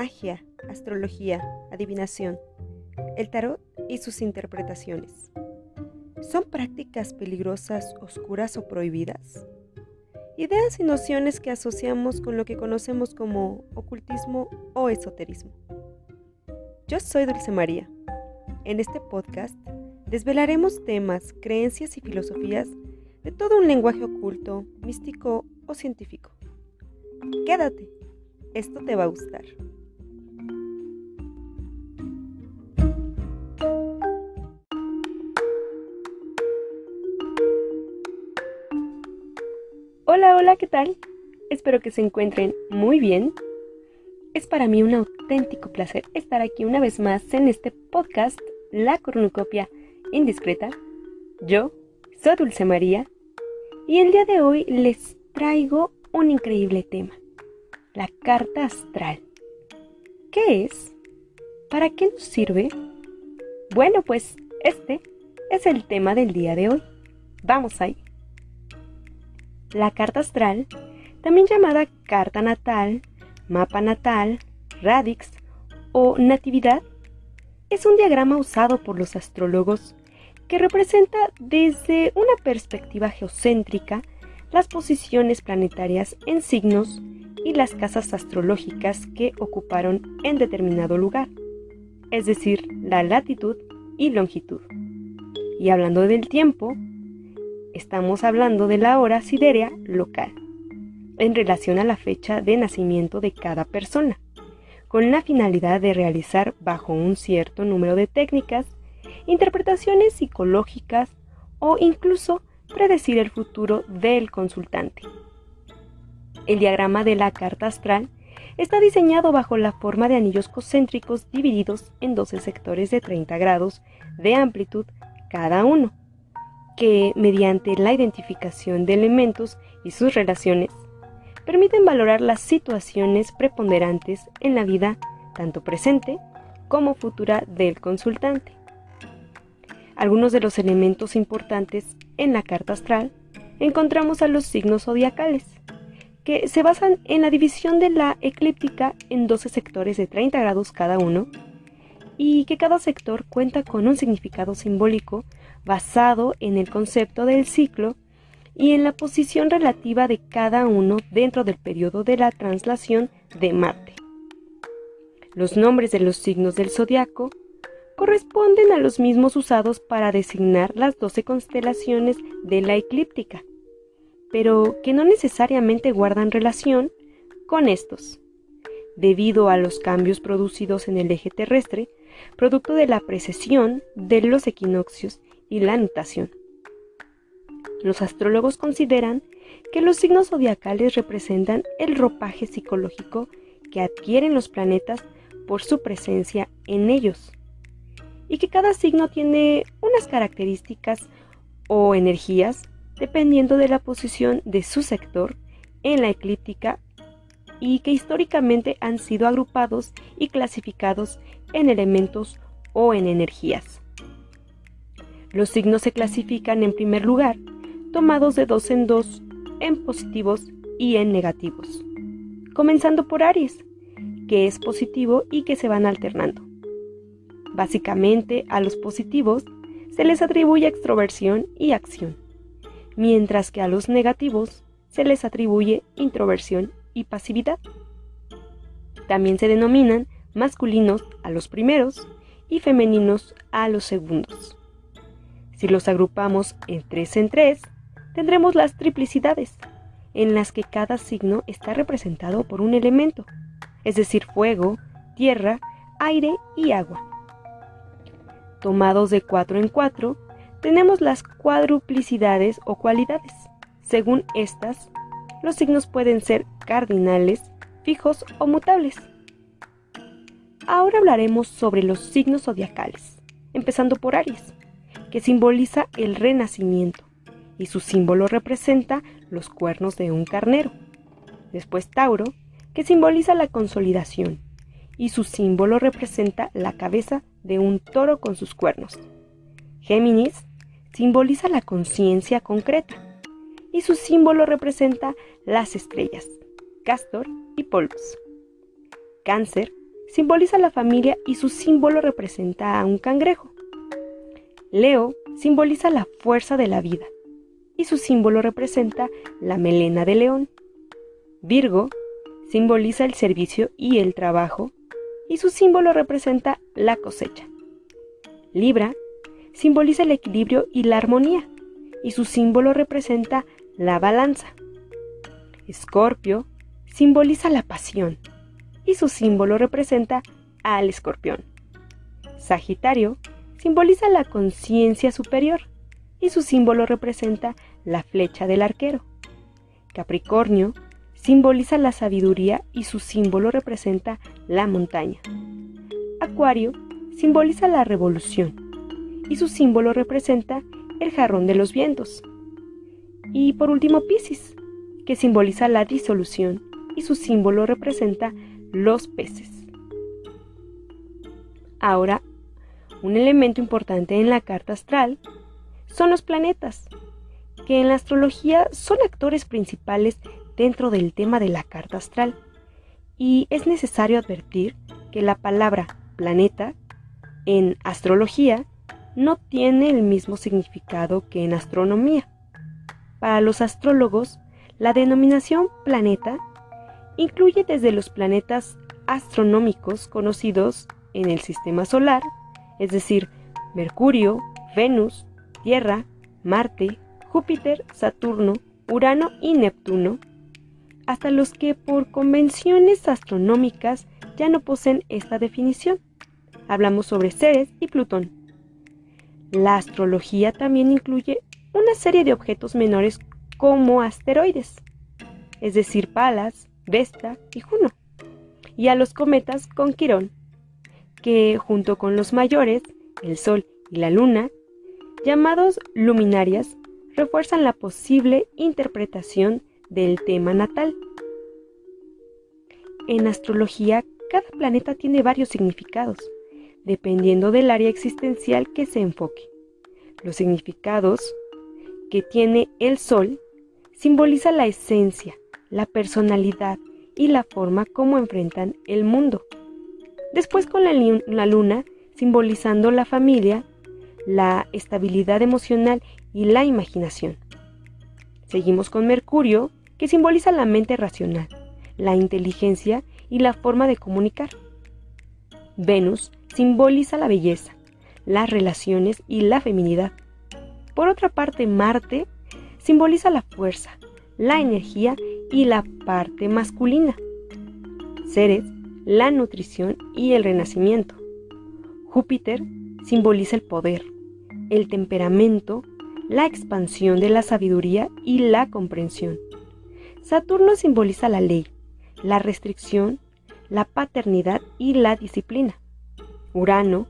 magia, astrología, adivinación, el tarot y sus interpretaciones. ¿Son prácticas peligrosas, oscuras o prohibidas? Ideas y nociones que asociamos con lo que conocemos como ocultismo o esoterismo. Yo soy Dulce María. En este podcast desvelaremos temas, creencias y filosofías de todo un lenguaje oculto, místico o científico. Quédate, esto te va a gustar. Hola, ¿qué tal? Espero que se encuentren muy bien. Es para mí un auténtico placer estar aquí una vez más en este podcast, La Cornucopia Indiscreta. Yo soy Dulce María y el día de hoy les traigo un increíble tema, la carta astral. ¿Qué es? ¿Para qué nos sirve? Bueno, pues este es el tema del día de hoy. Vamos ahí. La carta astral, también llamada carta natal, mapa natal, radix o natividad, es un diagrama usado por los astrólogos que representa desde una perspectiva geocéntrica las posiciones planetarias en signos y las casas astrológicas que ocuparon en determinado lugar, es decir, la latitud y longitud. Y hablando del tiempo, Estamos hablando de la hora siderea local, en relación a la fecha de nacimiento de cada persona, con la finalidad de realizar bajo un cierto número de técnicas, interpretaciones psicológicas o incluso predecir el futuro del consultante. El diagrama de la carta astral está diseñado bajo la forma de anillos concéntricos divididos en 12 sectores de 30 grados de amplitud cada uno, que, mediante la identificación de elementos y sus relaciones, permiten valorar las situaciones preponderantes en la vida tanto presente como futura del consultante. Algunos de los elementos importantes en la carta astral encontramos a los signos zodiacales, que se basan en la división de la eclíptica en 12 sectores de 30 grados cada uno, y que cada sector cuenta con un significado simbólico basado en el concepto del ciclo y en la posición relativa de cada uno dentro del periodo de la traslación de Marte. Los nombres de los signos del zodiaco corresponden a los mismos usados para designar las doce constelaciones de la eclíptica, pero que no necesariamente guardan relación con estos, debido a los cambios producidos en el eje terrestre, producto de la precesión de los equinoccios y la nutación. Los astrólogos consideran que los signos zodiacales representan el ropaje psicológico que adquieren los planetas por su presencia en ellos, y que cada signo tiene unas características o energías dependiendo de la posición de su sector en la eclíptica y que históricamente han sido agrupados y clasificados en elementos o en energías. Los signos se clasifican en primer lugar, tomados de dos en dos, en positivos y en negativos. Comenzando por Aries, que es positivo y que se van alternando. Básicamente a los positivos se les atribuye extroversión y acción, mientras que a los negativos se les atribuye introversión y pasividad. También se denominan masculinos a los primeros y femeninos a los segundos. Si los agrupamos en tres en tres, tendremos las triplicidades, en las que cada signo está representado por un elemento, es decir, fuego, tierra, aire y agua. Tomados de cuatro en cuatro, tenemos las cuadruplicidades o cualidades. Según estas, los signos pueden ser cardinales, fijos o mutables. Ahora hablaremos sobre los signos zodiacales, empezando por Aries que simboliza el renacimiento, y su símbolo representa los cuernos de un carnero. Después Tauro, que simboliza la consolidación, y su símbolo representa la cabeza de un toro con sus cuernos. Géminis simboliza la conciencia concreta, y su símbolo representa las estrellas, Castor y Polvos. Cáncer simboliza la familia y su símbolo representa a un cangrejo. Leo simboliza la fuerza de la vida y su símbolo representa la melena de león. Virgo simboliza el servicio y el trabajo y su símbolo representa la cosecha. Libra simboliza el equilibrio y la armonía y su símbolo representa la balanza. Escorpio simboliza la pasión y su símbolo representa al escorpión. Sagitario simboliza la conciencia superior y su símbolo representa la flecha del arquero. Capricornio simboliza la sabiduría y su símbolo representa la montaña. Acuario simboliza la revolución y su símbolo representa el jarrón de los vientos. Y por último Piscis, que simboliza la disolución y su símbolo representa los peces. Ahora, un elemento importante en la carta astral son los planetas, que en la astrología son actores principales dentro del tema de la carta astral. Y es necesario advertir que la palabra planeta en astrología no tiene el mismo significado que en astronomía. Para los astrólogos, la denominación planeta incluye desde los planetas astronómicos conocidos en el sistema solar, es decir, Mercurio, Venus, Tierra, Marte, Júpiter, Saturno, Urano y Neptuno, hasta los que por convenciones astronómicas ya no poseen esta definición. Hablamos sobre Ceres y Plutón. La astrología también incluye una serie de objetos menores como asteroides, es decir, Palas, Vesta y Juno, y a los cometas con Quirón, que junto con los mayores, el Sol y la Luna, llamados luminarias, refuerzan la posible interpretación del tema natal. En astrología, cada planeta tiene varios significados dependiendo del área existencial que se enfoque. Los significados que tiene el Sol simboliza la esencia, la personalidad y la forma como enfrentan el mundo. Después con la, Luna simbolizando la familia, la estabilidad emocional y la imaginación. Seguimos con Mercurio, que simboliza la mente racional, la inteligencia y la forma de comunicar. Venus simboliza la belleza, las relaciones y la feminidad. Por otra parte, Marte simboliza la fuerza, la energía y la parte masculina. Ceres, la nutrición y el renacimiento. Júpiter simboliza el poder, el temperamento, la expansión de la sabiduría y la comprensión. Saturno simboliza la ley, la restricción, la paternidad y la disciplina. Urano,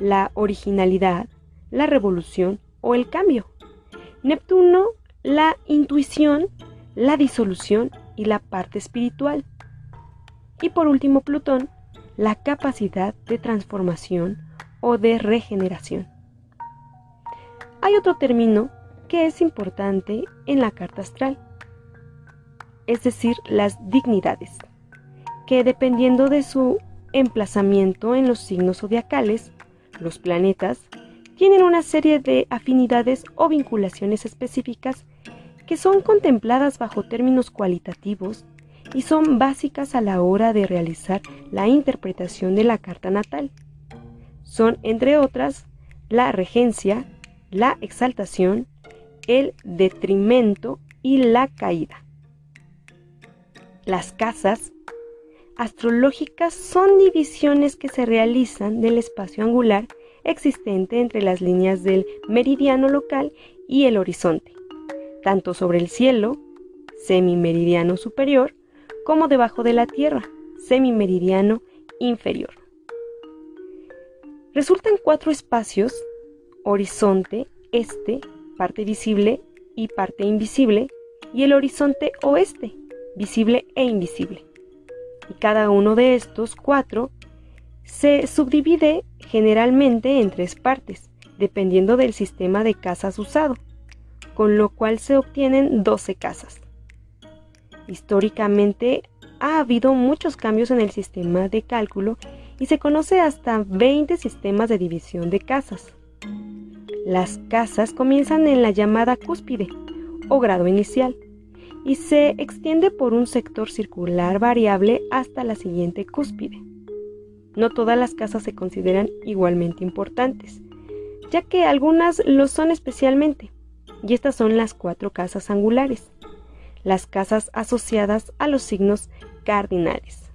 la originalidad, la revolución o el cambio. Neptuno, la intuición, la disolución y la parte espiritual. Y por último Plutón, la capacidad de transformación o de regeneración. Hay otro término que es importante en la carta astral, es decir, las dignidades, que dependiendo de su emplazamiento en los signos zodiacales, los planetas tienen una serie de afinidades o vinculaciones específicas que son contempladas bajo términos cualitativos y son básicas a la hora de realizar la interpretación de la carta natal. Son, entre otras, la regencia, la exaltación, el detrimento y la caída. Las casas astrológicas son divisiones que se realizan del espacio angular existente entre las líneas del meridiano local y el horizonte, tanto sobre el cielo, semimeridiano superior, como debajo de la Tierra, semimeridiano inferior. Resultan cuatro espacios, horizonte, este, parte visible y parte invisible, y el horizonte oeste, visible e invisible y cada uno de estos cuatro se subdivide generalmente en tres partes, dependiendo del sistema de casas usado, con lo cual se obtienen 12 casas. Históricamente ha habido muchos cambios en el sistema de cálculo y se conoce hasta 20 sistemas de división de casas. Las casas comienzan en la llamada cúspide o grado inicial y se extiende por un sector circular variable hasta la siguiente cúspide. No todas las casas se consideran igualmente importantes, ya que algunas lo son especialmente, y estas son las cuatro casas angulares, las casas asociadas a los signos cardinales.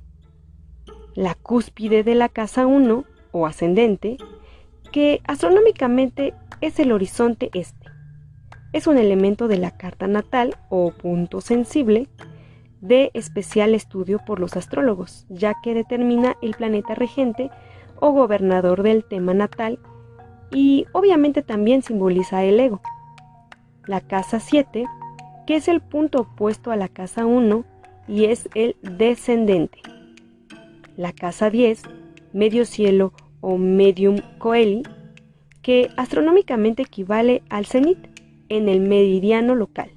La cúspide de la casa 1 o ascendente, que astronómicamente es el horizonte este. Es un elemento de la carta natal o punto sensible de especial estudio por los astrólogos, ya que determina el planeta regente o gobernador del tema natal y obviamente también simboliza el ego. La casa 7, que es el punto opuesto a la casa 1 y es el descendente. La casa 10, medio cielo o medium coeli, que astronómicamente equivale al cenit en el meridiano local.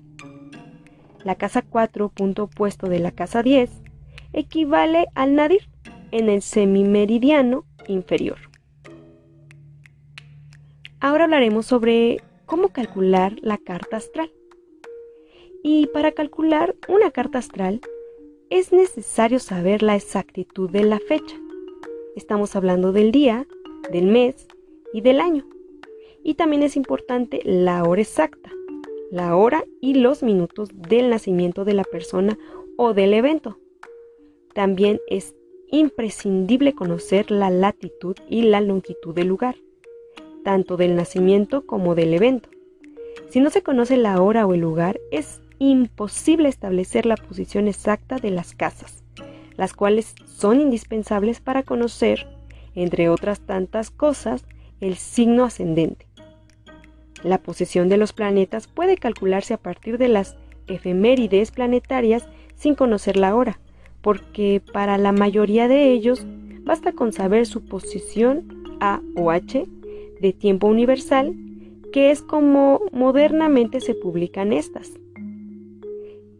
La casa 4, punto opuesto de la casa 10, equivale al nadir en el semimeridiano inferior. Ahora hablaremos sobre cómo calcular la carta astral. Y para calcular una carta astral es necesario saber la exactitud de la fecha. Estamos hablando del día, del mes y del año. Y también es importante la hora exacta, la hora y los minutos del nacimiento de la persona o del evento. También es imprescindible conocer la latitud y la longitud del lugar, tanto del nacimiento como del evento. Si no se conoce la hora o el lugar, es imposible establecer la posición exacta de las casas, las cuales son indispensables para conocer, entre otras tantas cosas, el signo ascendente. La posición de los planetas puede calcularse a partir de las efemérides planetarias sin conocer la hora, porque para la mayoría de ellos basta con saber su posición A o H de tiempo universal, que es como modernamente se publican estas.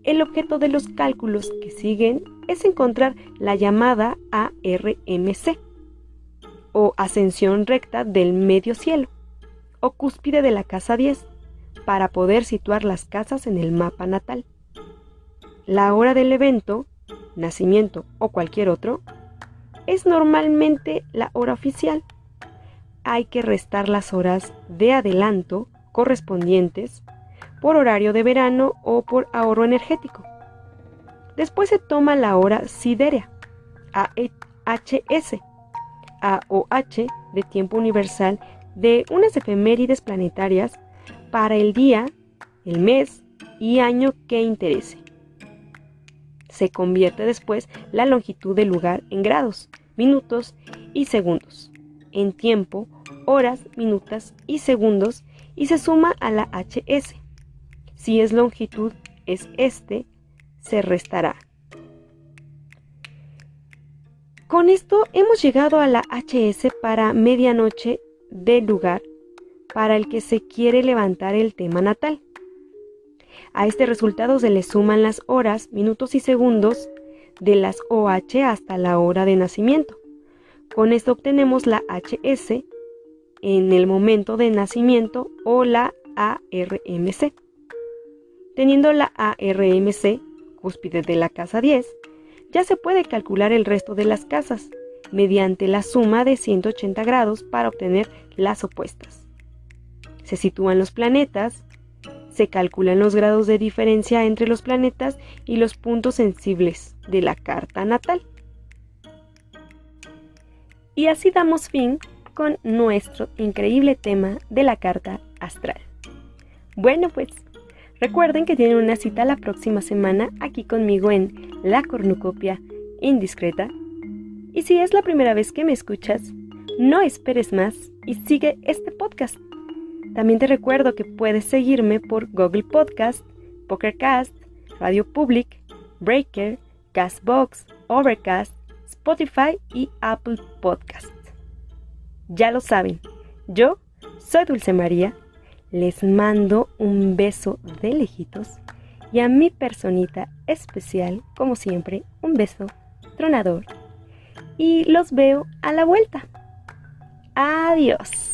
El objeto de los cálculos que siguen es encontrar la llamada ARMC o ascensión recta del medio cielo o cúspide de la casa 10 para poder situar las casas en el mapa natal. La hora del evento, nacimiento o cualquier otro, es normalmente la hora oficial. Hay que restar las horas de adelanto correspondientes por horario de verano o por ahorro energético. Después se toma la hora siderea, AHS, AOH de tiempo universal de unas efemérides planetarias para el día, el mes y año que interese. Se convierte después la longitud del lugar en grados, minutos y segundos, en tiempo, horas, minutos y segundos y se suma a la HS. Si es longitud, es este, se restará. Con esto hemos llegado a la HS para medianoche del lugar para el que se quiere levantar el tema natal. A este resultado se le suman las horas, minutos y segundos de las OH hasta la hora de nacimiento. Con esto obtenemos la HS en el momento de nacimiento o la ARMC. Teniendo la ARMC, cúspide de la casa 10, ya se puede calcular el resto de las casas, mediante la suma de 180 grados para obtener las opuestas. Se sitúan los planetas, se calculan los grados de diferencia entre los planetas y los puntos sensibles de la carta natal. Y así damos fin con nuestro increíble tema de la carta astral. Bueno pues, recuerden que tienen una cita la próxima semana aquí conmigo en La Cornucopia Indiscreta y si es la primera vez que me escuchas, no esperes más y sigue este podcast. También te recuerdo que puedes seguirme por Google Podcast, Pokercast, Radio Public, Breaker, Castbox, Overcast, Spotify y Apple Podcast. Ya lo saben, yo soy Dulce María, les mando un beso de lejitos y a mi personita especial, como siempre, un beso tronador y los veo a la vuelta. Adiós.